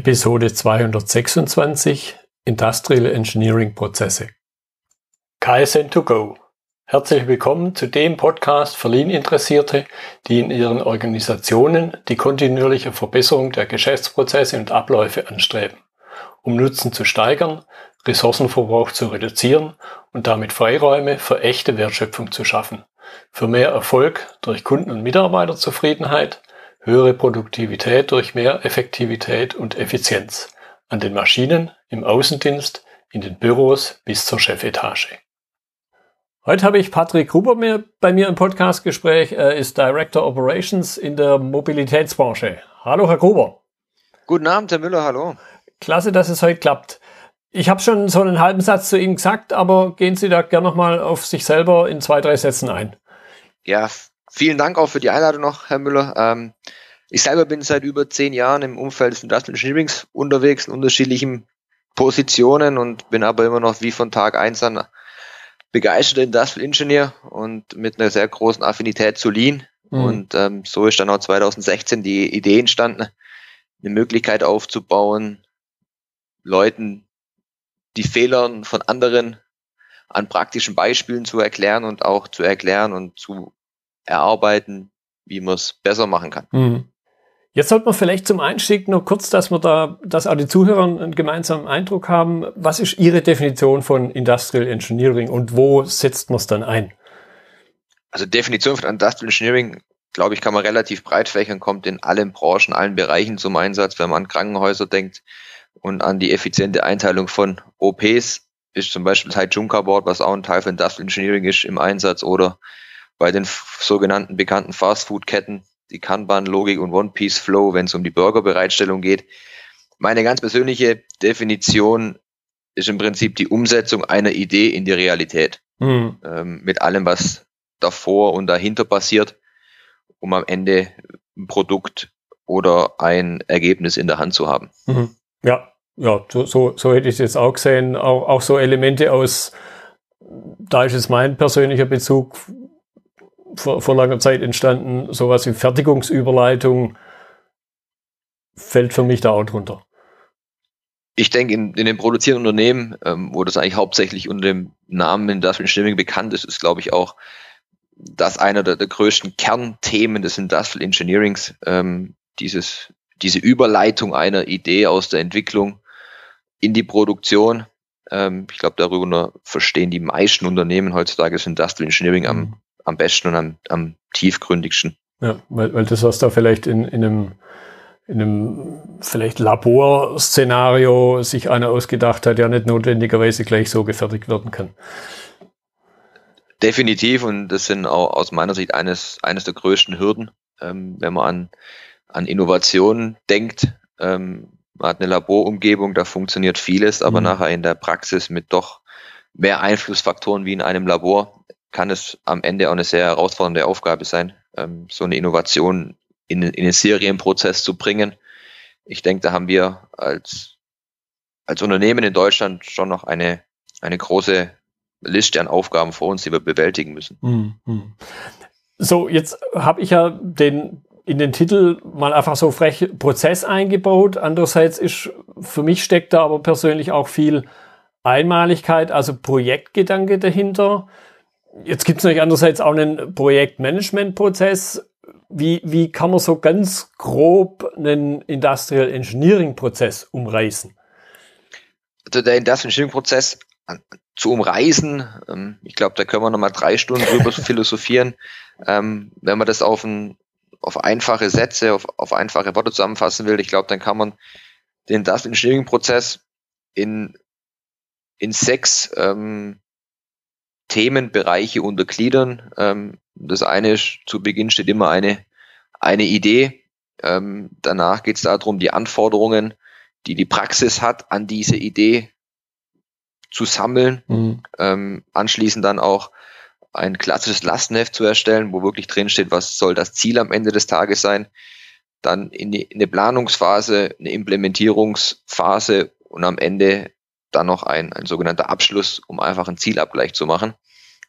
Episode 226 Industrial Engineering Prozesse. KSN2Go. Herzlich willkommen zu dem Podcast für Lean-Interessierte, die in ihren Organisationen die kontinuierliche Verbesserung der Geschäftsprozesse und Abläufe anstreben, um Nutzen zu steigern, Ressourcenverbrauch zu reduzieren und damit Freiräume für echte Wertschöpfung zu schaffen, für mehr Erfolg durch Kunden- und Mitarbeiterzufriedenheit, höhere Produktivität durch mehr Effektivität und Effizienz an den Maschinen, im Außendienst, in den Büros bis zur Chefetage. Heute habe ich Patrick Gruber bei mir im Podcastgespräch. Er ist Director Operations in der Mobilitätsbranche. Hallo, Herr Gruber. Guten Abend, Herr Müller, hallo. Klasse, dass es heute klappt. Ich habe schon so einen halben Satz zu Ihnen gesagt, aber gehen Sie da gerne nochmal auf sich selber in zwei, drei Sätzen ein. Ja, vielen Dank auch für die Einladung noch, Herr Müller. Ähm, ich selber bin seit über zehn Jahren im Umfeld des Industrial Engineerings unterwegs in unterschiedlichen Positionen und bin aber immer noch wie von Tag eins an begeisterter Industrial Engineer und mit einer sehr großen Affinität zu Lean. Mhm. Und ähm, so ist dann auch 2016 die Idee entstanden, eine Möglichkeit aufzubauen, Leuten die Fehler von anderen an praktischen Beispielen zu erklären und auch zu erklären und zu erarbeiten, wie man es besser machen kann. Mhm. Jetzt sollte man vielleicht zum Einstieg noch kurz, dass wir da, dass auch die Zuhörer einen gemeinsamen Eindruck haben. Was ist Ihre Definition von Industrial Engineering und wo setzt man es dann ein? Also Definition von Industrial Engineering, glaube ich, kann man relativ breit fächern, kommt in allen Branchen, allen Bereichen zum Einsatz. Wenn man an Krankenhäuser denkt und an die effiziente Einteilung von OPs, ist zum Beispiel das Junker Board, was auch ein Teil von Industrial Engineering ist, im Einsatz oder bei den sogenannten bekannten Fast-Food-Ketten die Kanban-Logik und One-Piece-Flow, wenn es um die Burgerbereitstellung geht. Meine ganz persönliche Definition ist im Prinzip die Umsetzung einer Idee in die Realität. Mhm. Ähm, mit allem, was davor und dahinter passiert, um am Ende ein Produkt oder ein Ergebnis in der Hand zu haben. Mhm. Ja, ja, so, so, hätte ich es jetzt auch gesehen. Auch, auch so Elemente aus, da ist es mein persönlicher Bezug, vor, vor langer Zeit entstanden, sowas wie Fertigungsüberleitung fällt für mich da auch drunter. Ich denke, in, in den produzierenden Unternehmen, ähm, wo das eigentlich hauptsächlich unter dem Namen Industrial Engineering bekannt ist, ist, glaube ich, auch das einer der, der größten Kernthemen des Industrial Engineerings, ähm, dieses, diese Überleitung einer Idee aus der Entwicklung in die Produktion. Ähm, ich glaube, darüber verstehen die meisten Unternehmen heutzutage das Industrial Engineering am, mhm am besten und am, am tiefgründigsten. Ja, weil, weil das, was da vielleicht in, in einem in einem vielleicht Laborszenario sich einer ausgedacht hat, ja nicht notwendigerweise gleich so gefertigt werden kann. Definitiv und das sind auch aus meiner Sicht eines, eines der größten Hürden, ähm, wenn man an, an Innovationen denkt. Ähm, man hat eine Laborumgebung, da funktioniert vieles, aber mhm. nachher in der Praxis mit doch mehr Einflussfaktoren wie in einem Labor kann es am Ende auch eine sehr herausfordernde Aufgabe sein, ähm, so eine Innovation in, in den Serienprozess zu bringen. Ich denke, da haben wir als, als Unternehmen in Deutschland schon noch eine, eine große Liste an Aufgaben vor uns, die wir bewältigen müssen. Mhm. So, jetzt habe ich ja den in den Titel mal einfach so frech Prozess eingebaut. Andererseits ist für mich steckt da aber persönlich auch viel Einmaligkeit, also Projektgedanke dahinter. Jetzt gibt es natürlich andererseits auch einen Projektmanagement-Prozess. Wie, wie kann man so ganz grob einen Industrial Engineering-Prozess umreißen? Also der Industrial Engineering-Prozess zu umreißen, ähm, ich glaube, da können wir nochmal drei Stunden drüber philosophieren. Ähm, wenn man das auf, ein, auf einfache Sätze, auf, auf einfache Worte zusammenfassen will, ich glaube, dann kann man den Industrial Engineering-Prozess in, in sechs ähm, Themenbereiche untergliedern. Ähm, das eine ist, zu Beginn steht immer eine, eine Idee. Ähm, danach geht es darum, die Anforderungen, die die Praxis hat, an diese Idee zu sammeln. Mhm. Ähm, anschließend dann auch ein klassisches Lastenheft zu erstellen, wo wirklich drin steht, was soll das Ziel am Ende des Tages sein. Dann in, die, in eine Planungsphase, eine Implementierungsphase und am Ende dann noch ein, ein sogenannter Abschluss, um einfach einen Zielabgleich zu machen.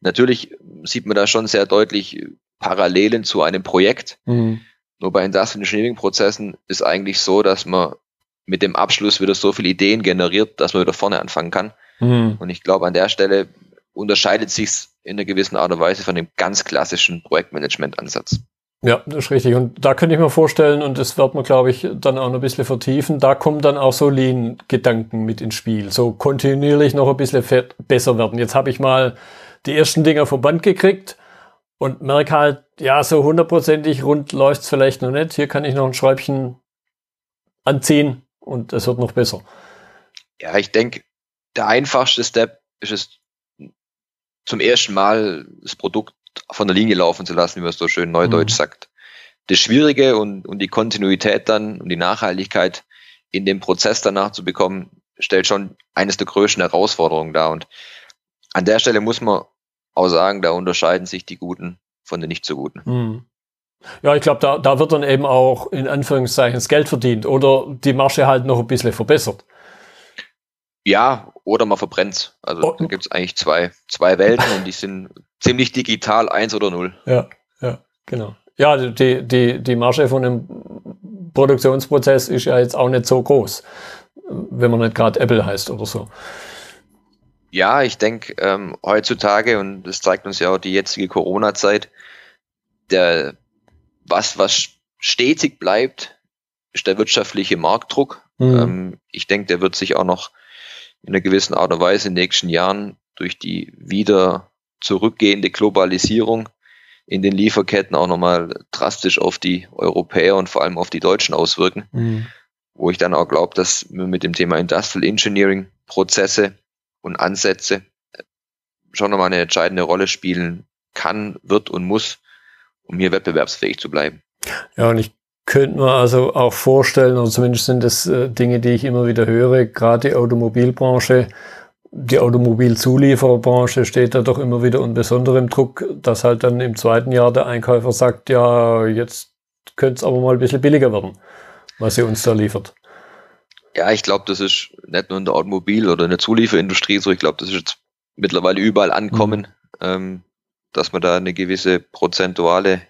Natürlich sieht man da schon sehr deutlich Parallelen zu einem Projekt. Mhm. Nur bei Industrial Engineering Prozessen ist eigentlich so, dass man mit dem Abschluss wieder so viele Ideen generiert, dass man wieder vorne anfangen kann. Mhm. Und ich glaube, an der Stelle unterscheidet sich in einer gewissen Art und Weise von dem ganz klassischen Projektmanagement-Ansatz. Ja, das ist richtig. Und da könnte ich mir vorstellen, und das wird man, glaube ich, dann auch noch ein bisschen vertiefen, da kommen dann auch so Lean-Gedanken mit ins Spiel. So kontinuierlich noch ein bisschen besser werden. Jetzt habe ich mal die ersten Dinger vom Band gekriegt und merke halt, ja, so hundertprozentig rund läuft's vielleicht noch nicht. Hier kann ich noch ein Schräubchen anziehen und es wird noch besser. Ja, ich denke, der einfachste Step ist es, zum ersten Mal das Produkt von der Linie laufen zu lassen, wie man es so schön neudeutsch mhm. sagt. Das Schwierige und, und die Kontinuität dann und die Nachhaltigkeit in dem Prozess danach zu bekommen, stellt schon eines der größten Herausforderungen dar. Und an der Stelle muss man auch sagen, da unterscheiden sich die Guten von den nicht so Guten. Mhm. Ja, ich glaube, da, da wird dann eben auch in Anführungszeichen das Geld verdient oder die Marge halt noch ein bisschen verbessert. Ja, oder man verbrennt Also oh. da gibt es eigentlich zwei, zwei Welten und die sind ziemlich digital, eins oder null. Ja, ja, genau. Ja, die, die, die Marge von einem Produktionsprozess ist ja jetzt auch nicht so groß, wenn man nicht gerade Apple heißt oder so. Ja, ich denke, ähm, heutzutage, und das zeigt uns ja auch die jetzige Corona-Zeit, der, was, was stetig bleibt, ist der wirtschaftliche Marktdruck. Mhm. Ähm, ich denke, der wird sich auch noch in einer gewissen Art und Weise in den nächsten Jahren durch die wieder zurückgehende Globalisierung in den Lieferketten auch nochmal drastisch auf die Europäer und vor allem auf die Deutschen auswirken. Mhm. Wo ich dann auch glaube, dass wir mit dem Thema Industrial Engineering Prozesse und Ansätze schon nochmal eine entscheidende Rolle spielen kann, wird und muss, um hier wettbewerbsfähig zu bleiben. Ja, und ich könnte man also auch vorstellen, oder zumindest sind das äh, Dinge, die ich immer wieder höre, gerade die Automobilbranche, die Automobilzuliefererbranche steht da doch immer wieder unter besonderem Druck, dass halt dann im zweiten Jahr der Einkäufer sagt, ja, jetzt könnte es aber mal ein bisschen billiger werden, was sie uns da liefert. Ja, ich glaube, das ist nicht nur in der Automobil- oder in der Zulieferindustrie so, ich glaube, das ist jetzt mittlerweile überall ankommen, mhm. ähm, dass man da eine gewisse prozentuale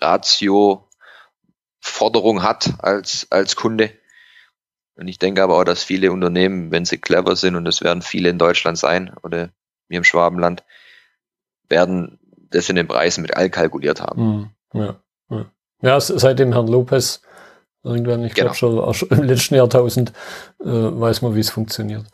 Ratio Forderung hat als, als Kunde. Und ich denke aber auch, dass viele Unternehmen, wenn sie clever sind, und es werden viele in Deutschland sein oder wir im Schwabenland, werden das in den Preisen mit all kalkuliert haben. Hm, ja, ja. ja seit dem Herrn Lopez, irgendwann, ich genau. glaube schon, im letzten Jahrtausend, äh, weiß man, wie es funktioniert.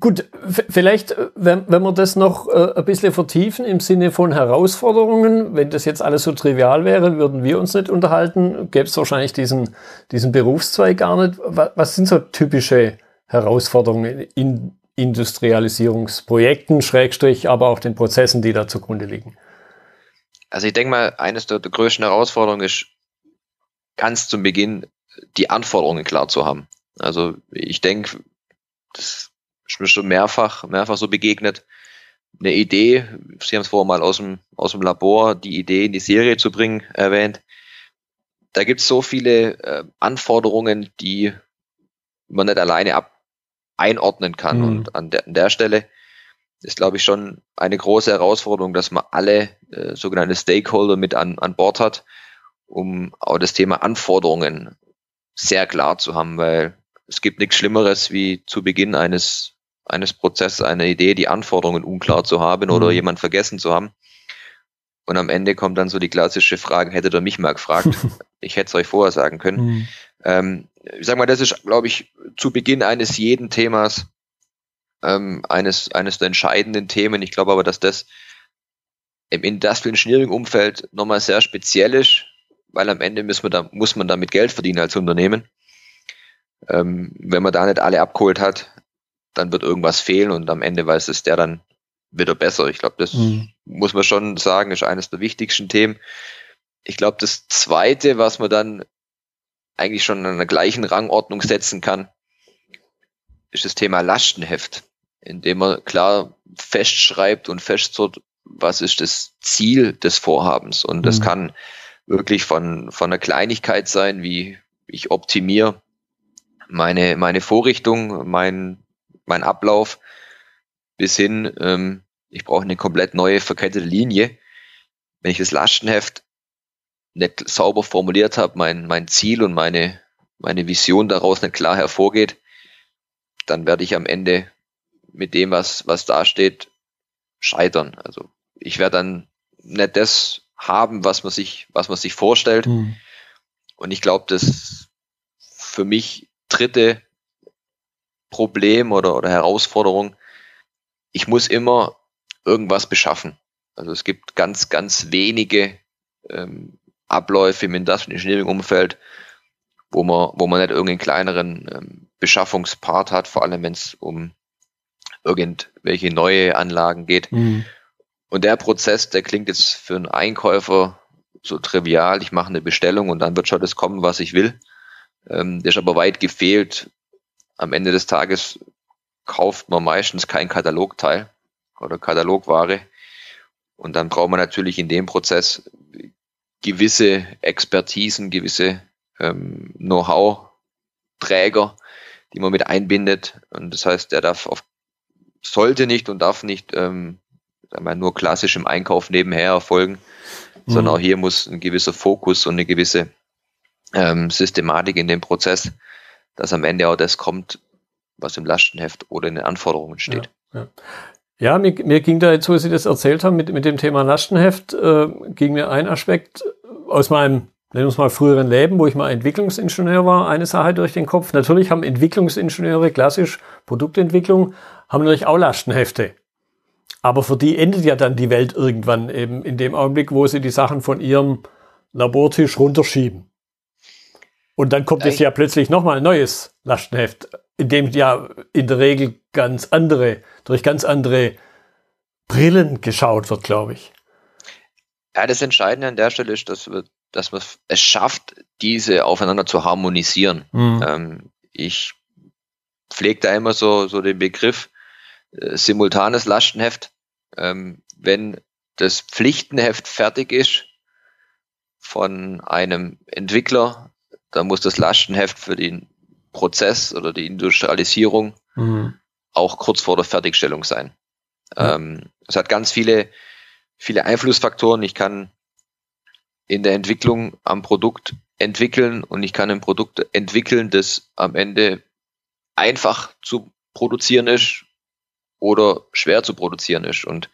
Gut, vielleicht, äh, wenn, wenn wir das noch äh, ein bisschen vertiefen im Sinne von Herausforderungen, wenn das jetzt alles so trivial wäre, würden wir uns nicht unterhalten, gäbe es wahrscheinlich diesen, diesen Berufszweig gar nicht. Was, was sind so typische Herausforderungen in Industrialisierungsprojekten, Schrägstrich, aber auch den Prozessen, die da zugrunde liegen? Also ich denke mal, eines der, der größten Herausforderungen ist, ganz zum Beginn die Anforderungen klar zu haben. Also ich denke, das ist mir schon mehrfach, mehrfach so begegnet. Eine Idee, Sie haben es vorher mal aus dem, aus dem Labor, die Idee in die Serie zu bringen, erwähnt. Da gibt es so viele äh, Anforderungen, die man nicht alleine ab einordnen kann. Mhm. Und an der, an der Stelle ist, glaube ich, schon eine große Herausforderung, dass man alle äh, sogenannte Stakeholder mit an, an Bord hat, um auch das Thema Anforderungen sehr klar zu haben, weil es gibt nichts Schlimmeres, wie zu Beginn eines eines Prozesses, eine Idee, die Anforderungen unklar zu haben oder mhm. jemand vergessen zu haben. Und am Ende kommt dann so die klassische Frage, hättet ihr mich mal gefragt? ich hätte es euch vorher sagen können. Mhm. Ähm, ich sag mal, das ist, glaube ich, zu Beginn eines jeden Themas, ähm, eines, eines der entscheidenden Themen. Ich glaube aber, dass das im Industrial Engineering Umfeld nochmal sehr speziell ist, weil am Ende muss man, da, muss man damit Geld verdienen als Unternehmen. Ähm, wenn man da nicht alle abgeholt hat, dann wird irgendwas fehlen und am Ende weiß es der dann wieder besser. Ich glaube, das mhm. muss man schon sagen, ist eines der wichtigsten Themen. Ich glaube, das zweite, was man dann eigentlich schon in einer gleichen Rangordnung setzen kann, ist das Thema Lastenheft, indem man klar festschreibt und festzurrt, was ist das Ziel des Vorhabens. Und das mhm. kann wirklich von, von einer Kleinigkeit sein, wie ich optimiere meine, meine Vorrichtung, mein mein Ablauf bis hin, ähm, ich brauche eine komplett neue verkettete Linie. Wenn ich das Lastenheft nicht sauber formuliert habe, mein, mein Ziel und meine, meine Vision daraus nicht klar hervorgeht, dann werde ich am Ende mit dem, was, was da steht, scheitern. Also ich werde dann nicht das haben, was man sich, was man sich vorstellt. Mhm. Und ich glaube, das für mich dritte Problem oder, oder Herausforderung, ich muss immer irgendwas beschaffen. Also es gibt ganz, ganz wenige ähm, Abläufe im Industrial Engineering Umfeld, wo man, wo man nicht irgendeinen kleineren ähm, Beschaffungspart hat, vor allem wenn es um irgendwelche neue Anlagen geht. Mhm. Und der Prozess, der klingt jetzt für einen Einkäufer so trivial, ich mache eine Bestellung und dann wird schon das kommen, was ich will. Ähm, der ist aber weit gefehlt. Am Ende des Tages kauft man meistens kein Katalogteil oder Katalogware. Und dann braucht man natürlich in dem Prozess gewisse Expertisen, gewisse ähm, Know-how-Träger, die man mit einbindet. Und das heißt, der darf auf, sollte nicht und darf nicht ähm, sagen wir, nur klassisch im Einkauf nebenher erfolgen, mhm. sondern auch hier muss ein gewisser Fokus und eine gewisse ähm, Systematik in dem Prozess, dass am Ende auch das kommt, was im Lastenheft oder in den Anforderungen steht. Ja, ja. ja mir, mir, ging da jetzt, wo Sie das erzählt haben, mit, mit dem Thema Lastenheft, äh, ging mir ein Aspekt aus meinem nennen wir es mal früheren Leben, wo ich mal Entwicklungsingenieur war, eine Sache durch den Kopf. Natürlich haben Entwicklungsingenieure, klassisch Produktentwicklung, haben natürlich auch Lastenhefte. Aber für die endet ja dann die Welt irgendwann eben in dem Augenblick, wo sie die Sachen von ihrem Labortisch runterschieben. Und dann kommt es ja plötzlich nochmal ein neues Lastenheft, in dem ja in der Regel ganz andere, durch ganz andere Brillen geschaut wird, glaube ich. Ja, das Entscheidende an der Stelle ist, dass, wir, dass man es schafft, diese aufeinander zu harmonisieren. Mhm. Ähm, ich pflege da immer so, so den Begriff äh, simultanes Lastenheft. Ähm, wenn das Pflichtenheft fertig ist von einem Entwickler, dann muss das Lastenheft für den Prozess oder die Industrialisierung mhm. auch kurz vor der Fertigstellung sein. Ähm, es hat ganz viele, viele Einflussfaktoren. Ich kann in der Entwicklung am Produkt entwickeln und ich kann ein Produkt entwickeln, das am Ende einfach zu produzieren ist oder schwer zu produzieren ist. Und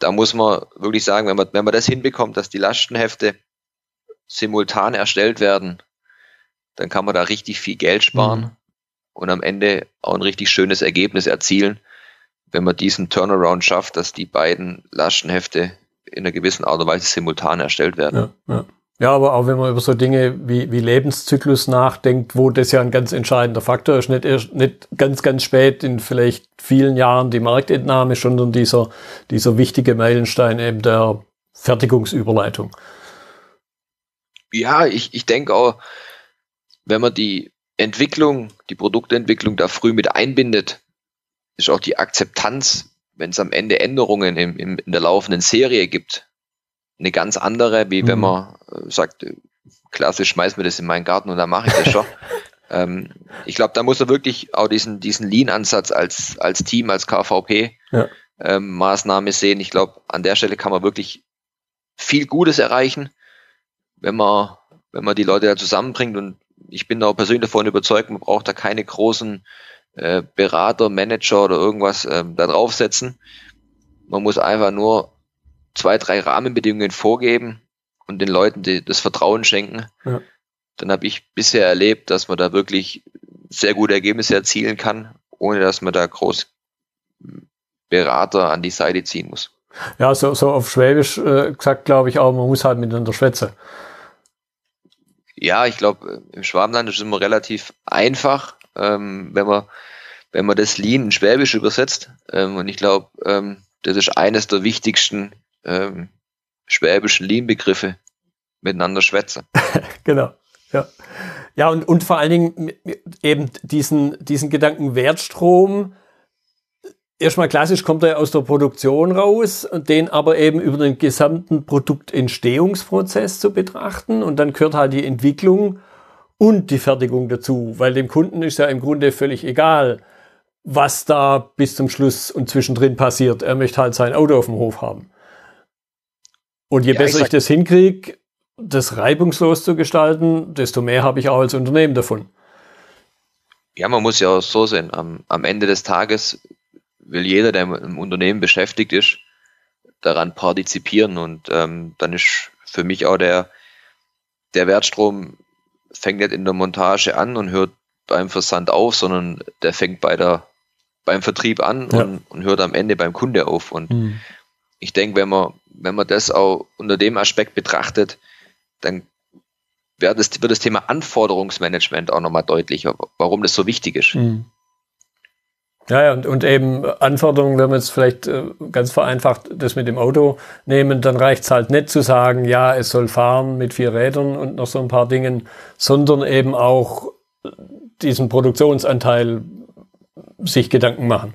da muss man wirklich sagen, wenn man, wenn man das hinbekommt, dass die Lastenhefte simultan erstellt werden, dann kann man da richtig viel Geld sparen mhm. und am Ende auch ein richtig schönes Ergebnis erzielen, wenn man diesen Turnaround schafft, dass die beiden Lastenhefte in einer gewissen Art und Weise simultan erstellt werden. Ja, ja. Ja, aber auch wenn man über so Dinge wie, wie Lebenszyklus nachdenkt, wo das ja ein ganz entscheidender Faktor ist, nicht, erst, nicht ganz, ganz spät in vielleicht vielen Jahren die Marktentnahme, sondern dieser, dieser wichtige Meilenstein eben der Fertigungsüberleitung. Ja, ich, ich denke auch, wenn man die Entwicklung, die Produktentwicklung da früh mit einbindet, ist auch die Akzeptanz, wenn es am Ende Änderungen im, im, in der laufenden Serie gibt, eine ganz andere, wie mhm. wenn man äh, sagt, klassisch schmeiß mir das in meinen Garten und dann mache ich das schon. ähm, ich glaube, da muss er wirklich auch diesen, diesen Lean-Ansatz als, als Team, als KVP ja. ähm, Maßnahme sehen. Ich glaube, an der Stelle kann man wirklich viel Gutes erreichen, wenn man, wenn man die Leute da zusammenbringt und ich bin auch persönlich davon überzeugt, man braucht da keine großen äh, Berater, Manager oder irgendwas äh, da draufsetzen. Man muss einfach nur zwei, drei Rahmenbedingungen vorgeben und den Leuten die, das Vertrauen schenken, ja. dann habe ich bisher erlebt, dass man da wirklich sehr gute Ergebnisse erzielen kann, ohne dass man da groß Berater an die Seite ziehen muss. Ja, so, so auf Schwäbisch äh, gesagt, glaube ich auch, man muss halt miteinander schwätzen. Ja, ich glaube, im Schwabenland ist es immer relativ einfach, ähm, wenn man wenn man das Lean in Schwäbisch übersetzt. Ähm, und ich glaube, ähm, das ist eines der wichtigsten ähm, schwäbischen Lean-Begriffe miteinander schwätzen. genau, ja. Ja, und, und vor allen Dingen eben diesen, diesen Gedanken Wertstrom, erstmal klassisch kommt er aus der Produktion raus, den aber eben über den gesamten Produktentstehungsprozess zu betrachten und dann gehört halt die Entwicklung und die Fertigung dazu, weil dem Kunden ist ja im Grunde völlig egal, was da bis zum Schluss und zwischendrin passiert. Er möchte halt sein Auto auf dem Hof haben. Und je ja, besser ich, ich das hinkriege, das reibungslos zu gestalten, desto mehr habe ich auch als Unternehmen davon. Ja, man muss ja auch so sehen. Am, am Ende des Tages will jeder, der im Unternehmen beschäftigt ist, daran partizipieren. Und ähm, dann ist für mich auch der, der Wertstrom fängt nicht in der Montage an und hört beim Versand auf, sondern der fängt bei der, beim Vertrieb an ja. und, und, hört am Ende beim Kunde auf. Und mhm. ich denke, wenn man, wenn man das auch unter dem Aspekt betrachtet, dann wird das, wird das Thema Anforderungsmanagement auch nochmal deutlicher, warum das so wichtig ist. Mhm. Ja, ja und, und eben Anforderungen, wenn wir jetzt vielleicht äh, ganz vereinfacht das mit dem Auto nehmen, dann reicht es halt nicht zu sagen, ja, es soll fahren mit vier Rädern und noch so ein paar Dingen, sondern eben auch diesen Produktionsanteil sich Gedanken machen.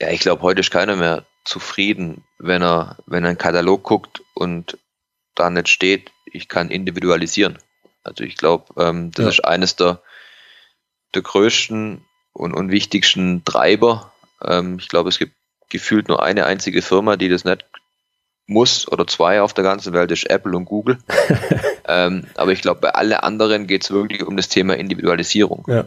Ja, ich glaube, heute ist keiner mehr zufrieden, wenn er, wenn er einen Katalog guckt und da nicht steht, ich kann individualisieren. Also ich glaube, ähm, das ja. ist eines der, der größten und, und wichtigsten Treiber. Ähm, ich glaube, es gibt gefühlt nur eine einzige Firma, die das nicht muss oder zwei auf der ganzen Welt, ist Apple und Google. ähm, aber ich glaube, bei allen anderen geht es wirklich um das Thema Individualisierung. Ja.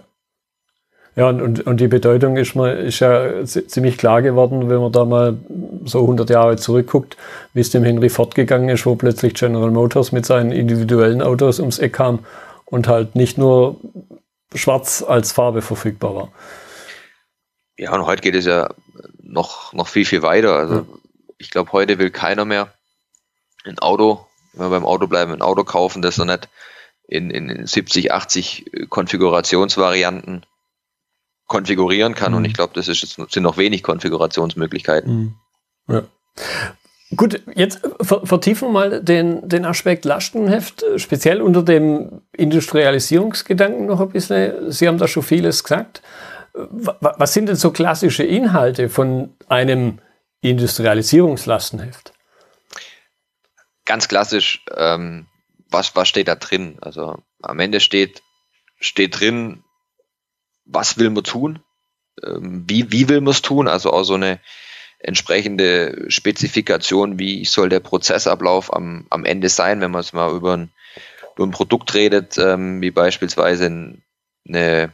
Ja, und, und, und die Bedeutung ist, mal, ist ja ziemlich klar geworden, wenn man da mal so 100 Jahre zurückguckt, wie es dem Henry Ford gegangen ist, wo plötzlich General Motors mit seinen individuellen Autos ums Eck kam und halt nicht nur schwarz als Farbe verfügbar war. Ja, und heute geht es ja noch, noch viel, viel weiter. Also ja. ich glaube, heute will keiner mehr ein Auto, wenn wir beim Auto bleiben, ein Auto kaufen, das er nicht in, in 70, 80 Konfigurationsvarianten konfigurieren kann. Mhm. Und ich glaube, das ist, sind noch wenig Konfigurationsmöglichkeiten. Mhm. Ja. Gut, jetzt vertiefen wir mal den, den Aspekt Lastenheft, speziell unter dem Industrialisierungsgedanken noch ein bisschen. Sie haben da schon vieles gesagt. Was sind denn so klassische Inhalte von einem Industrialisierungslastenheft? Ganz klassisch, ähm, was, was steht da drin? Also am Ende steht, steht drin, was will man tun? Ähm, wie, wie will man es tun? Also auch so eine entsprechende Spezifikation, wie soll der Prozessablauf am, am Ende sein, wenn man es mal über ein, über ein Produkt redet, ähm, wie beispielsweise eine,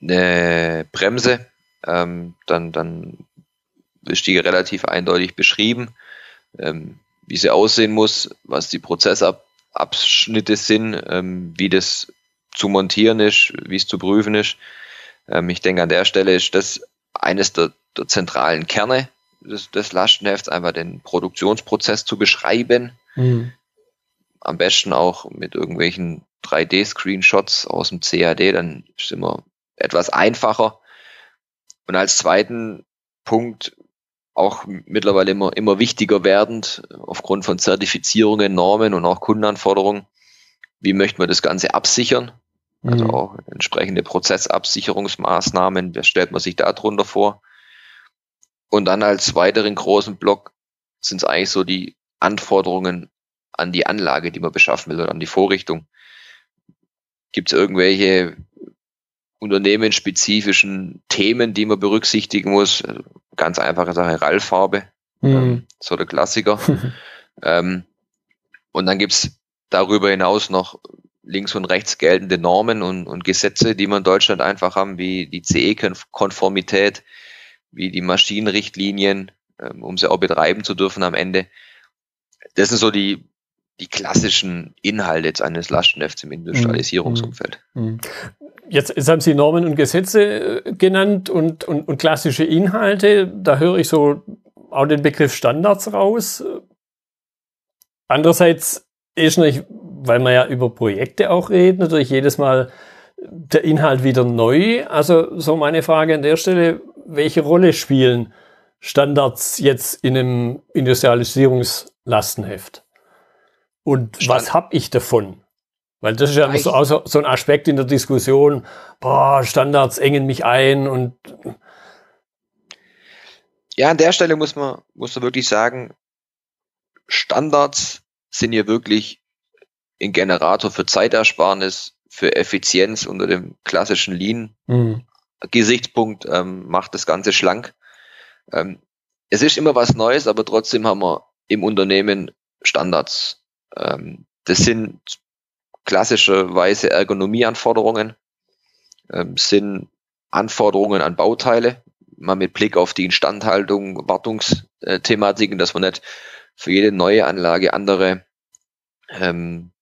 eine Bremse, ähm, dann, dann ist die relativ eindeutig beschrieben, ähm, wie sie aussehen muss, was die Prozessabschnitte sind, ähm, wie das zu montieren ist, wie es zu prüfen ist. Ähm, ich denke, an der Stelle ist das eines der der zentralen Kerne des, des Lastenhefts, einfach den Produktionsprozess zu beschreiben. Mhm. Am besten auch mit irgendwelchen 3D-Screenshots aus dem CAD, dann ist immer etwas einfacher. Und als zweiten Punkt auch mittlerweile immer, immer wichtiger werdend, aufgrund von Zertifizierungen, Normen und auch Kundenanforderungen. Wie möchten wir das Ganze absichern? Also mhm. auch entsprechende Prozessabsicherungsmaßnahmen, wer stellt man sich da drunter vor? Und dann als weiteren großen Block sind es eigentlich so die Anforderungen an die Anlage, die man beschaffen will oder an die Vorrichtung. Gibt es irgendwelche unternehmensspezifischen Themen, die man berücksichtigen muss? Ganz einfache Sache, Rallfarbe, mhm. ähm, so der Klassiker. ähm, und dann gibt's darüber hinaus noch links und rechts geltende Normen und, und Gesetze, die man in Deutschland einfach haben, wie die CE-Konformität, wie die Maschinenrichtlinien, ähm, um sie auch betreiben zu dürfen am Ende. Das sind so die, die klassischen Inhalte jetzt eines Lastenhefts im Industrialisierungsumfeld. Mhm. Mhm. Jetzt, jetzt haben Sie Normen und Gesetze äh, genannt und, und, und klassische Inhalte. Da höre ich so auch den Begriff Standards raus. Andererseits ist nicht, weil wir ja über Projekte auch reden, natürlich jedes Mal der Inhalt wieder neu. Also so meine Frage an der Stelle, welche Rolle spielen Standards jetzt in einem Industrialisierungslastenheft? Und Stand was habe ich davon? Weil das ist ja so, so ein Aspekt in der Diskussion, boah, Standards engen mich ein und ja, an der Stelle muss man, muss man wirklich sagen, Standards sind hier wirklich ein Generator für Zeitersparnis, für Effizienz unter dem klassischen Lean mhm. Gesichtspunkt ähm, macht das Ganze schlank. Ähm, es ist immer was Neues, aber trotzdem haben wir im Unternehmen Standards Ähm, das sind klassischerweise Ergonomieanforderungen, ähm, sind Anforderungen an Bauteile, mal mit Blick auf die Instandhaltung, Wartungsthematiken, dass man nicht für jede neue Anlage andere ähm,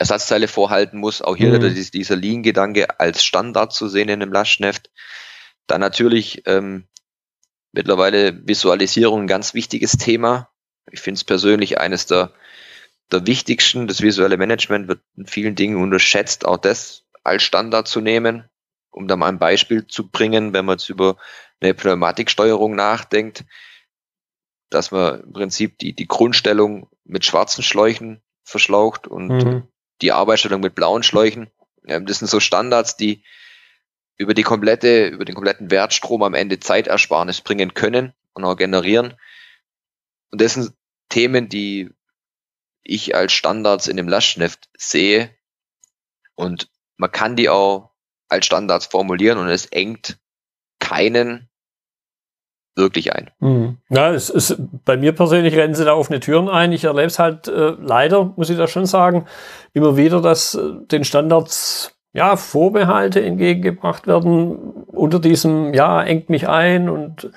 Ersatzteile vorhalten muss. Auch hier mhm. dieser Lean-Gedanke als Standard zu sehen in einem Lastschneft. Dann natürlich ähm, mittlerweile Visualisierung ein ganz wichtiges Thema. Ich finde es persönlich eines der, der wichtigsten. Das visuelle Management wird in vielen Dingen unterschätzt, auch das als Standard zu nehmen. Um da mal ein Beispiel zu bringen, wenn man jetzt über eine Pneumatiksteuerung nachdenkt, dass man im Prinzip die, die Grundstellung mit schwarzen Schläuchen verschlaucht und mhm. Die Arbeitsstellung mit blauen Schläuchen. Das sind so Standards, die über die komplette, über den kompletten Wertstrom am Ende Zeitersparnis bringen können und auch generieren. Und das sind Themen, die ich als Standards in dem Lastschrift sehe. Und man kann die auch als Standards formulieren und es engt keinen wirklich ein. Mhm. Ja, es ist, bei mir persönlich rennen sie da offene Türen ein. Ich erlebe es halt äh, leider, muss ich da schon sagen, immer wieder, dass äh, den Standards ja, Vorbehalte entgegengebracht werden unter diesem, ja, engt mich ein und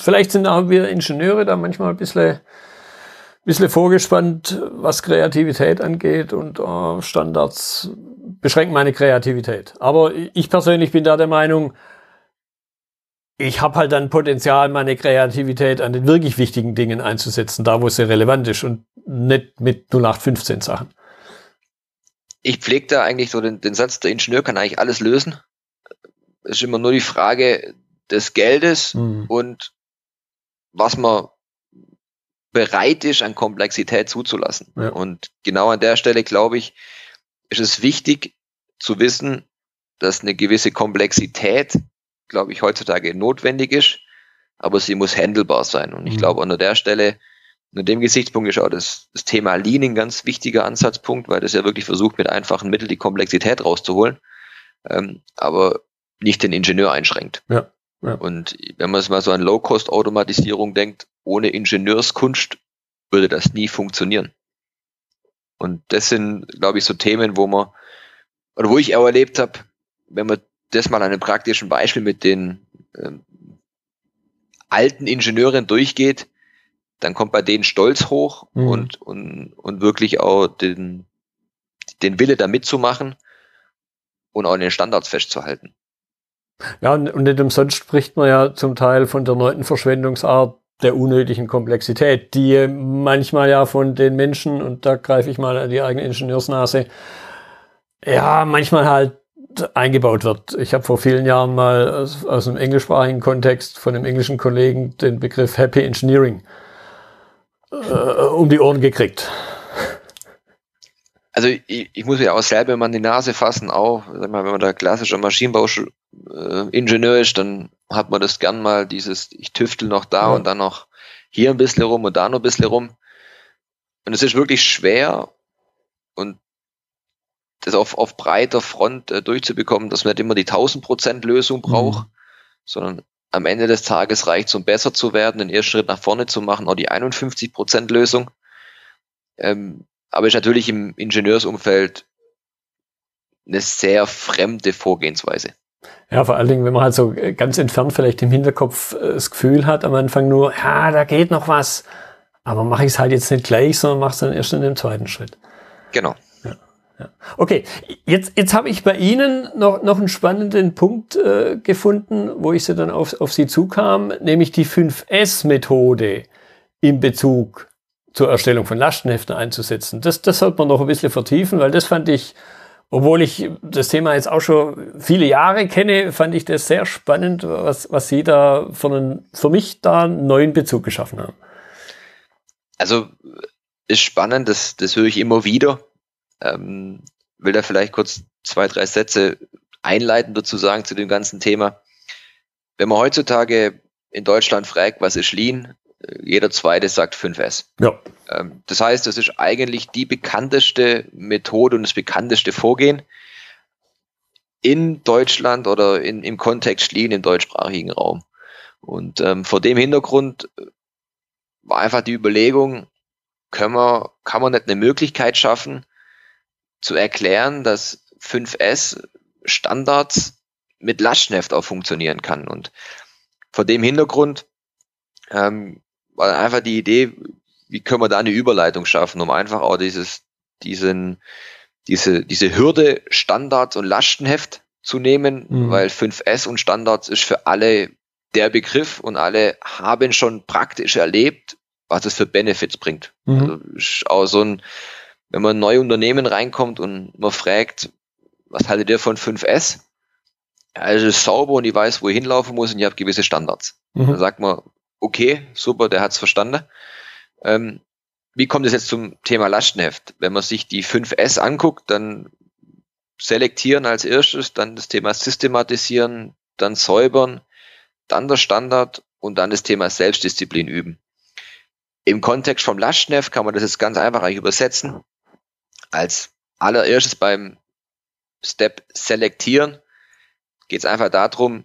vielleicht sind auch wir Ingenieure da manchmal ein bisschen, bisschen vorgespannt, was Kreativität angeht und äh, Standards beschränken meine Kreativität. Aber ich persönlich bin da der Meinung, ich habe halt dann Potenzial, meine Kreativität an den wirklich wichtigen Dingen einzusetzen, da wo sie relevant ist und nicht mit 0815 Sachen ich pflege da eigentlich so den, den Satz, der Ingenieur kann eigentlich alles lösen. Es ist immer nur die Frage des Geldes mhm. und was man bereit ist, an Komplexität zuzulassen. Ja. Und genau an der Stelle, glaube ich, ist es wichtig zu wissen, dass eine gewisse Komplexität, glaube ich, heutzutage notwendig ist, aber sie muss handelbar sein. Und ich mhm. glaube, an der Stelle unter dem Gesichtspunkt ist auch das, das Thema Lean ein ganz wichtiger Ansatzpunkt, weil das ja wirklich versucht, mit einfachen Mitteln die Komplexität rauszuholen, ähm, aber nicht den Ingenieur einschränkt. Ja, ja. Und wenn man es mal so an Low-Cost-Automatisierung denkt, ohne Ingenieurskunst würde das nie funktionieren. Und das sind, glaube ich, so Themen, wo man, oder wo ich auch erlebt habe, wenn man das mal an einem praktischen Beispiel mit den ähm, alten Ingenieuren durchgeht, dann kommt bei denen Stolz hoch mhm. und, und, und wirklich auch den, den Wille da mitzumachen und auch den Standards festzuhalten. Ja, und, und nicht umsonst spricht man ja zum Teil von der neunten Verschwendungsart der unnötigen Komplexität, die manchmal ja von den Menschen, und da greife ich mal an die eigene Ingenieursnase, ja, manchmal halt eingebaut wird. Ich habe vor vielen Jahren mal aus, aus einem englischsprachigen Kontext von einem englischen Kollegen den Begriff Happy Engineering äh, um die Ohren gekriegt. Also ich, ich muss ja auch selber immer an die Nase fassen, auch sag mal, wenn man da klassischer Maschinenbauingenieur äh, ist, dann hat man das gern mal dieses, ich tüftel noch da ja. und dann noch hier ein bisschen rum und da noch ein bisschen rum. Und es ist wirklich schwer und das auf, auf breiter Front äh, durchzubekommen, dass man nicht immer die 1000% Lösung braucht, mhm. sondern am Ende des Tages reicht es, um besser zu werden, den ersten Schritt nach vorne zu machen, auch die 51% Lösung. Ähm, aber ist natürlich im Ingenieursumfeld eine sehr fremde Vorgehensweise. Ja, vor allen Dingen, wenn man halt so ganz entfernt vielleicht im Hinterkopf äh, das Gefühl hat, am Anfang nur, ja, da geht noch was, aber mache ich es halt jetzt nicht gleich, sondern mache es dann erst in dem zweiten Schritt. Genau. Okay, jetzt, jetzt habe ich bei Ihnen noch, noch einen spannenden Punkt äh, gefunden, wo ich sie dann auf, auf Sie zukam, nämlich die 5S-Methode in Bezug zur Erstellung von Lastenheften einzusetzen. Das, das sollte man noch ein bisschen vertiefen, weil das fand ich, obwohl ich das Thema jetzt auch schon viele Jahre kenne, fand ich das sehr spannend, was, was Sie da für, einen, für mich da einen neuen Bezug geschaffen haben. Also ist spannend, das, das höre ich immer wieder ähm, will da vielleicht kurz zwei, drei Sätze einleitend dazu sagen zu dem ganzen Thema. Wenn man heutzutage in Deutschland fragt, was ist Lean, äh, jeder zweite sagt 5S. Ja. Ähm, das heißt, das ist eigentlich die bekannteste Methode und das bekannteste Vorgehen in Deutschland oder in, im Kontext Lean im deutschsprachigen Raum. Und ähm, vor dem Hintergrund war einfach die Überlegung, können wir, kann man nicht eine Möglichkeit schaffen, zu erklären, dass 5S Standards mit Lastschrift auch funktionieren kann. Und vor dem Hintergrund ähm, war einfach die Idee, wie können wir da eine Überleitung schaffen, um einfach auch dieses, diesen, diese, diese Hürde Standards und Lastenheft zu nehmen, mhm. weil 5S und Standards ist für alle der Begriff und alle haben schon praktisch erlebt, was es für Benefits bringt. Mhm. Also ist auch so ein, wenn man neues Unternehmen reinkommt und man fragt, was haltet ihr von 5S? Ja, es ist sauber und ich weiß, wo ich hinlaufen muss und ich habe gewisse Standards. Mhm. Dann sagt man, okay, super, der hat's verstanden. Ähm, wie kommt es jetzt zum Thema Lastenheft? Wenn man sich die 5S anguckt, dann selektieren als erstes, dann das Thema systematisieren, dann säubern, dann der Standard und dann das Thema Selbstdisziplin üben. Im Kontext vom Lastenheft kann man das jetzt ganz einfach übersetzen. Als allererstes beim Step selektieren geht es einfach darum,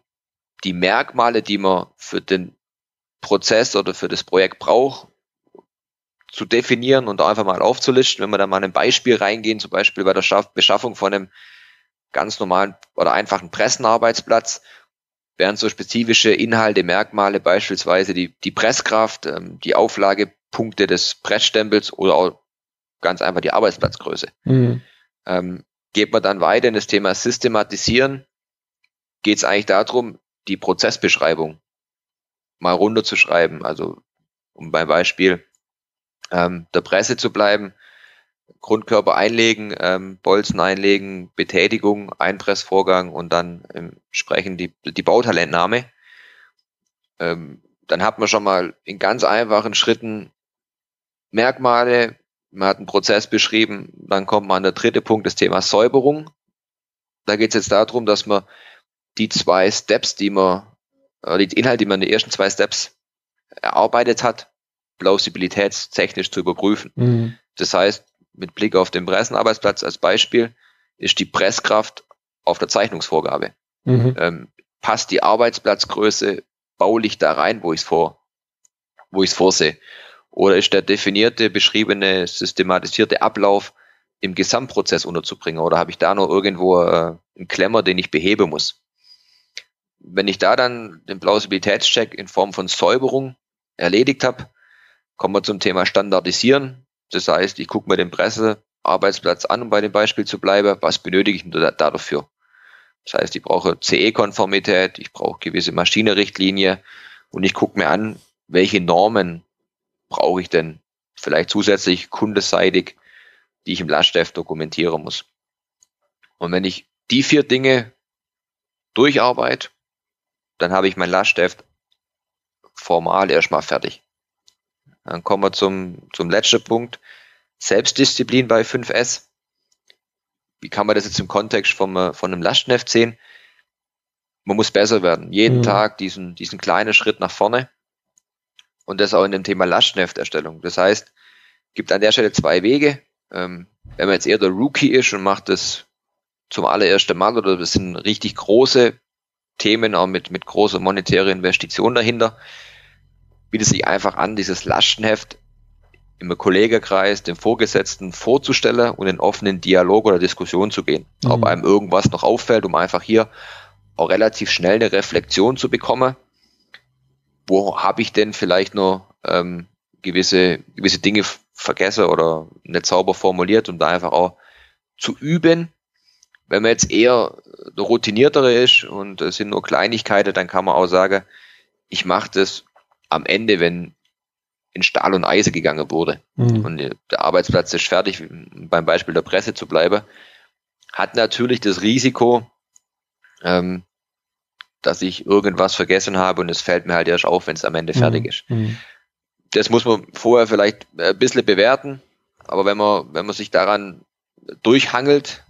die Merkmale, die man für den Prozess oder für das Projekt braucht, zu definieren und einfach mal aufzulisten. Wenn wir da mal ein Beispiel reingehen, zum Beispiel bei der Beschaffung von einem ganz normalen oder einfachen Pressenarbeitsplatz, wären so spezifische Inhalte, Merkmale, beispielsweise die, die Presskraft, ähm, die Auflagepunkte des Pressstempels oder auch ganz einfach die Arbeitsplatzgröße. Mhm. Ähm, geht man dann weiter in das Thema Systematisieren, geht es eigentlich darum, die Prozessbeschreibung mal runterzuschreiben. Also um beim Beispiel ähm, der Presse zu bleiben, Grundkörper einlegen, ähm, Bolzen einlegen, Betätigung, Einpressvorgang und dann entsprechend die, die Bautalentnahme. Ähm, dann hat man schon mal in ganz einfachen Schritten Merkmale, man hat einen Prozess beschrieben, dann kommt man an der dritte Punkt, das Thema Säuberung. Da geht es jetzt darum, dass man die zwei Steps, die man, äh, die Inhalte, die man in den ersten zwei Steps erarbeitet hat, plausibilitätstechnisch zu überprüfen. Mhm. Das heißt, mit Blick auf den Pressenarbeitsplatz als Beispiel ist die Presskraft auf der Zeichnungsvorgabe. Mhm. Ähm, passt die Arbeitsplatzgröße baulich da rein, wo ich es vor, wo ich es vorsehe? Oder ist der definierte, beschriebene, systematisierte Ablauf im Gesamtprozess unterzubringen? Oder habe ich da noch irgendwo äh, einen Klemmer, den ich beheben muss? Wenn ich da dann den Plausibilitätscheck in Form von Säuberung erledigt habe, kommen wir zum Thema Standardisieren. Das heißt, ich gucke mir den Pressearbeitsplatz an, um bei dem Beispiel zu bleiben. Was benötige ich da, da dafür? Das heißt, ich brauche CE-Konformität, ich brauche gewisse Maschinenrichtlinie und ich gucke mir an, welche Normen brauche ich denn vielleicht zusätzlich kundeseitig, die ich im Laststift dokumentieren muss. Und wenn ich die vier Dinge durcharbeite, dann habe ich mein Laststift formal erstmal fertig. Dann kommen wir zum, zum letzten Punkt. Selbstdisziplin bei 5S. Wie kann man das jetzt im Kontext vom, von einem Lastneft sehen? Man muss besser werden. Jeden mhm. Tag diesen, diesen kleinen Schritt nach vorne. Und das auch in dem Thema Lastnefterstellung. Das heißt, gibt an der Stelle zwei Wege. Ähm, wenn man jetzt eher der Rookie ist und macht das zum allerersten Mal oder das sind richtig große Themen auch mit, mit großer monetärer Investition dahinter, bietet sich einfach an, dieses Lastenheft im Kollegenkreis, dem Vorgesetzten vorzustellen und in offenen Dialog oder Diskussion zu gehen. Mhm. Ob einem irgendwas noch auffällt, um einfach hier auch relativ schnell eine Reflexion zu bekommen. Wo habe ich denn vielleicht noch ähm, gewisse, gewisse Dinge vergessen oder nicht sauber formuliert, um da einfach auch zu üben. Wenn man jetzt eher der Routiniertere ist und es sind nur Kleinigkeiten, dann kann man auch sagen, ich mache das am Ende, wenn in Stahl und Eise gegangen wurde mhm. und der Arbeitsplatz ist fertig, beim Beispiel der Presse zu bleiben, hat natürlich das Risiko, ähm, dass ich irgendwas vergessen habe und es fällt mir halt erst auf, wenn es am Ende mhm. fertig ist. Mhm. Das muss man vorher vielleicht ein bisschen bewerten, aber wenn man, wenn man sich daran durchhangelt,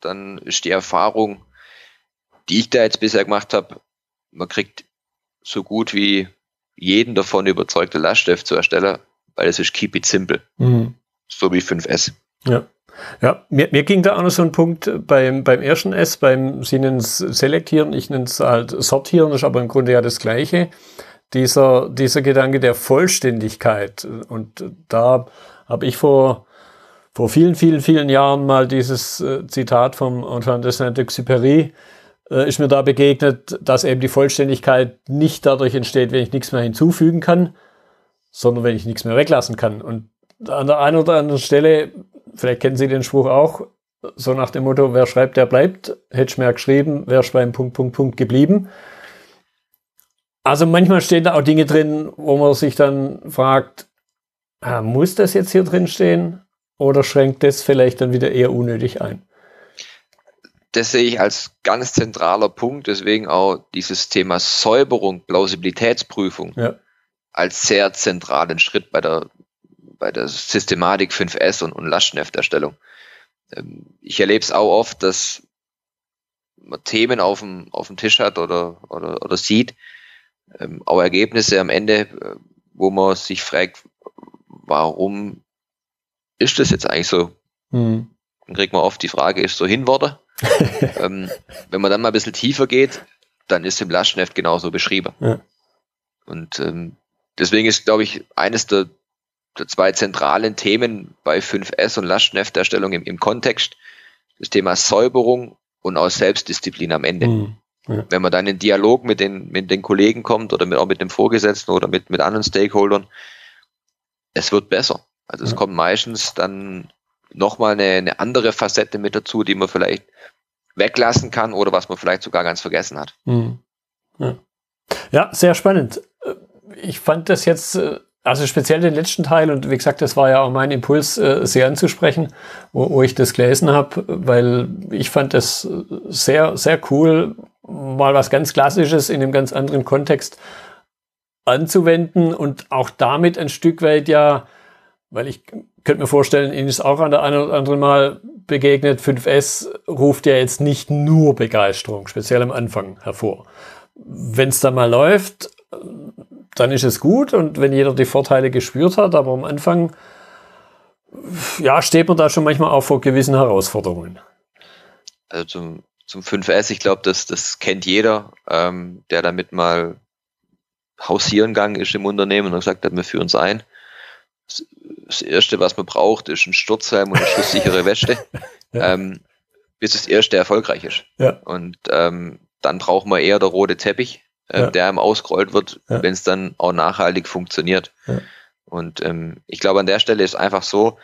dann ist die Erfahrung, die ich da jetzt bisher gemacht habe, man kriegt so gut wie jeden davon überzeugte Laststift zu erstellen, weil es ist keep it simple. Mhm. So wie 5S. Ja. Ja, mir, mir ging da auch noch so ein Punkt beim, beim ersten S, beim Sie nennen es Selektieren, ich nenne es halt Sortieren, ist aber im Grunde ja das Gleiche. dieser, dieser Gedanke der Vollständigkeit. Und da habe ich vor, vor vielen, vielen, vielen Jahren mal dieses äh, Zitat vom Antoine de Saint-Exupéry äh, ist mir da begegnet, dass eben die Vollständigkeit nicht dadurch entsteht, wenn ich nichts mehr hinzufügen kann, sondern wenn ich nichts mehr weglassen kann. Und an der einen oder anderen Stelle, vielleicht kennen Sie den Spruch auch, so nach dem Motto, wer schreibt, der bleibt. Hätte ich mir geschrieben, wer ist beim Punkt, Punkt, Punkt geblieben. Also manchmal stehen da auch Dinge drin, wo man sich dann fragt, ah, muss das jetzt hier drin stehen oder schränkt das vielleicht dann wieder eher unnötig ein? Das sehe ich als ganz zentraler Punkt, deswegen auch dieses Thema Säuberung, Plausibilitätsprüfung ja. als sehr zentralen Schritt bei der, bei der Systematik 5S und, und Lastschrifterstellung. Ähm, ich erlebe es auch oft, dass man Themen auf dem, auf dem Tisch hat oder, oder, oder sieht, ähm, auch Ergebnisse am Ende, äh, wo man sich fragt, warum ist das jetzt eigentlich so? Mhm. Dann kriegt man oft die Frage, ist so hinworden? ähm, wenn man dann mal ein bisschen tiefer geht, dann ist im Lastschrift genauso beschrieben. Ja. Und ähm, deswegen ist, glaube ich, eines der zwei zentralen Themen bei 5S und Lastschrifterstellung im, im Kontext. Das Thema Säuberung und auch Selbstdisziplin am Ende. Mhm. Ja. Wenn man dann in Dialog mit den, mit den Kollegen kommt oder mit, auch mit dem Vorgesetzten oder mit, mit anderen Stakeholdern, es wird besser. Also es kommt meistens dann nochmal eine, eine andere Facette mit dazu, die man vielleicht weglassen kann oder was man vielleicht sogar ganz vergessen hat. Mhm. Ja. ja. sehr spannend. Ich fand das jetzt äh, also speziell den letzten Teil und wie gesagt, das war ja auch mein Impuls, äh, sehr anzusprechen, wo, wo ich das gelesen habe, weil ich fand das sehr, sehr cool, mal was ganz Klassisches in einem ganz anderen Kontext anzuwenden und auch damit ein Stück weit ja, weil ich könnte mir vorstellen, Ihnen ist auch an der einen oder anderen Mal begegnet, 5S ruft ja jetzt nicht nur Begeisterung, speziell am Anfang hervor. Wenn es dann mal läuft, dann ist es gut und wenn jeder die Vorteile gespürt hat, aber am Anfang, ja, steht man da schon manchmal auch vor gewissen Herausforderungen. Also zum, zum 5S, ich glaube, das, das kennt jeder, ähm, der damit mal hausieren gegangen ist im Unternehmen und gesagt hat, wir führen es ein. Das, das Erste, was man braucht, ist ein Sturzhelm und eine schusssichere Weste, ja. ähm, bis das Erste erfolgreich ist. Ja. Und ähm, dann braucht man eher der rote Teppich, äh, ja. der einem ausgerollt wird, ja. wenn es dann auch nachhaltig funktioniert. Ja. Und ähm, ich glaube, an der Stelle ist einfach so,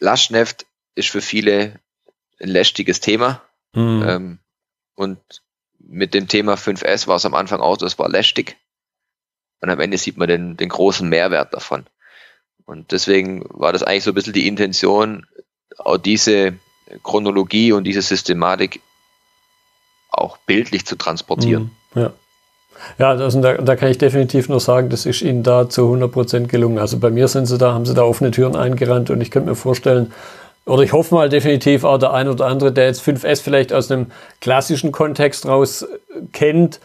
Lastschrift ist für viele ein lästiges Thema. Mhm. Ähm, und mit dem Thema 5S war es am Anfang auch, das war lästig. Und am Ende sieht man den, den großen Mehrwert davon. Und deswegen war das eigentlich so ein bisschen die Intention, auch diese Chronologie und diese Systematik auch bildlich zu transportieren. Mhm. Ja. Ja, also da, da kann ich definitiv nur sagen, das ist Ihnen da zu 100 Prozent gelungen. Also bei mir sind Sie da, haben Sie da offene Türen eingerannt und ich könnte mir vorstellen, oder ich hoffe mal definitiv auch der ein oder andere, der jetzt 5S vielleicht aus einem klassischen Kontext raus kennt,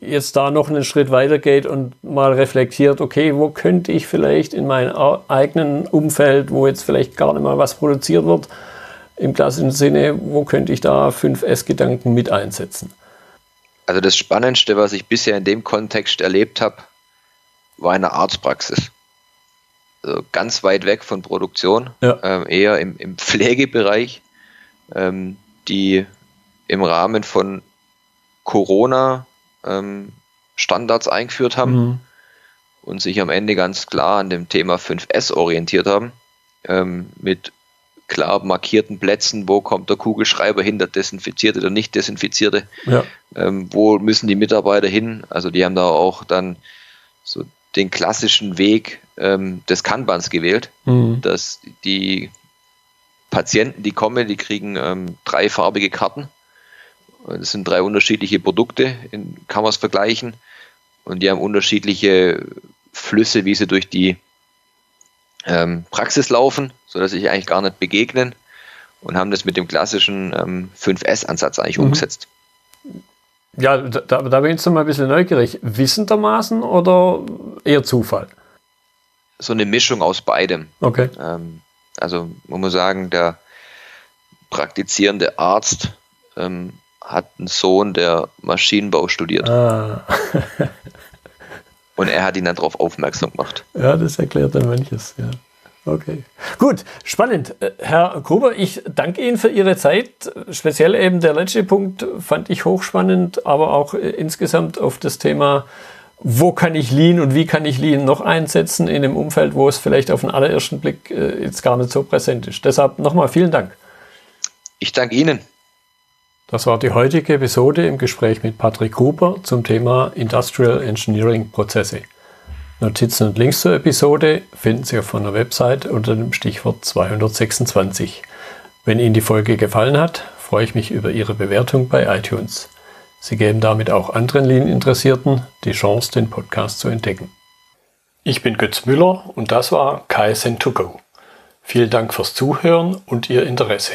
jetzt da noch einen Schritt weiter geht und mal reflektiert, okay, wo könnte ich vielleicht in meinem eigenen Umfeld, wo jetzt vielleicht gar nicht mal was produziert wird, im klassischen Sinne, wo könnte ich da 5S-Gedanken mit einsetzen? Also das Spannendste, was ich bisher in dem Kontext erlebt habe, war eine Arztpraxis. Also ganz weit weg von Produktion, ja. ähm, eher im, im Pflegebereich, ähm, die im Rahmen von Corona ähm, Standards eingeführt haben mhm. und sich am Ende ganz klar an dem Thema 5S orientiert haben, ähm, mit klar markierten Plätzen, wo kommt der Kugelschreiber hin, der desinfizierte oder nicht desinfizierte, ja. ähm, wo müssen die Mitarbeiter hin. Also die haben da auch dann so den klassischen Weg ähm, des Kanbans gewählt, mhm. dass die Patienten, die kommen, die kriegen ähm, dreifarbige Karten. Das sind drei unterschiedliche Produkte, in, kann man es vergleichen. Und die haben unterschiedliche Flüsse, wie sie durch die ähm, Praxis laufen, so dass sich eigentlich gar nicht begegnen und haben das mit dem klassischen ähm, 5S-Ansatz eigentlich mhm. umgesetzt. Ja, da, da bin ich jetzt mal ein bisschen neugierig. Wissendermaßen oder eher Zufall? So eine Mischung aus beidem. Okay. Ähm, also man muss sagen, der praktizierende Arzt ähm, hat einen Sohn, der Maschinenbau studiert. Ah. Und er hat ihn dann darauf aufmerksam gemacht. Ja, das erklärt dann manches, ja. Okay. Gut, spannend. Äh, Herr Gruber, ich danke Ihnen für Ihre Zeit. Speziell eben der letzte Punkt fand ich hochspannend, aber auch äh, insgesamt auf das Thema, wo kann ich Lean und wie kann ich Lean noch einsetzen in einem Umfeld, wo es vielleicht auf den allerersten Blick äh, jetzt gar nicht so präsent ist. Deshalb nochmal vielen Dank. Ich danke Ihnen. Das war die heutige Episode im Gespräch mit Patrick Gruber zum Thema Industrial Engineering Prozesse. Notizen und Links zur Episode finden Sie auf meiner Website unter dem Stichwort 226. Wenn Ihnen die Folge gefallen hat, freue ich mich über Ihre Bewertung bei iTunes. Sie geben damit auch anderen Lean-Interessierten die Chance, den Podcast zu entdecken. Ich bin Götz Müller und das war KSN2Go. Vielen Dank fürs Zuhören und Ihr Interesse.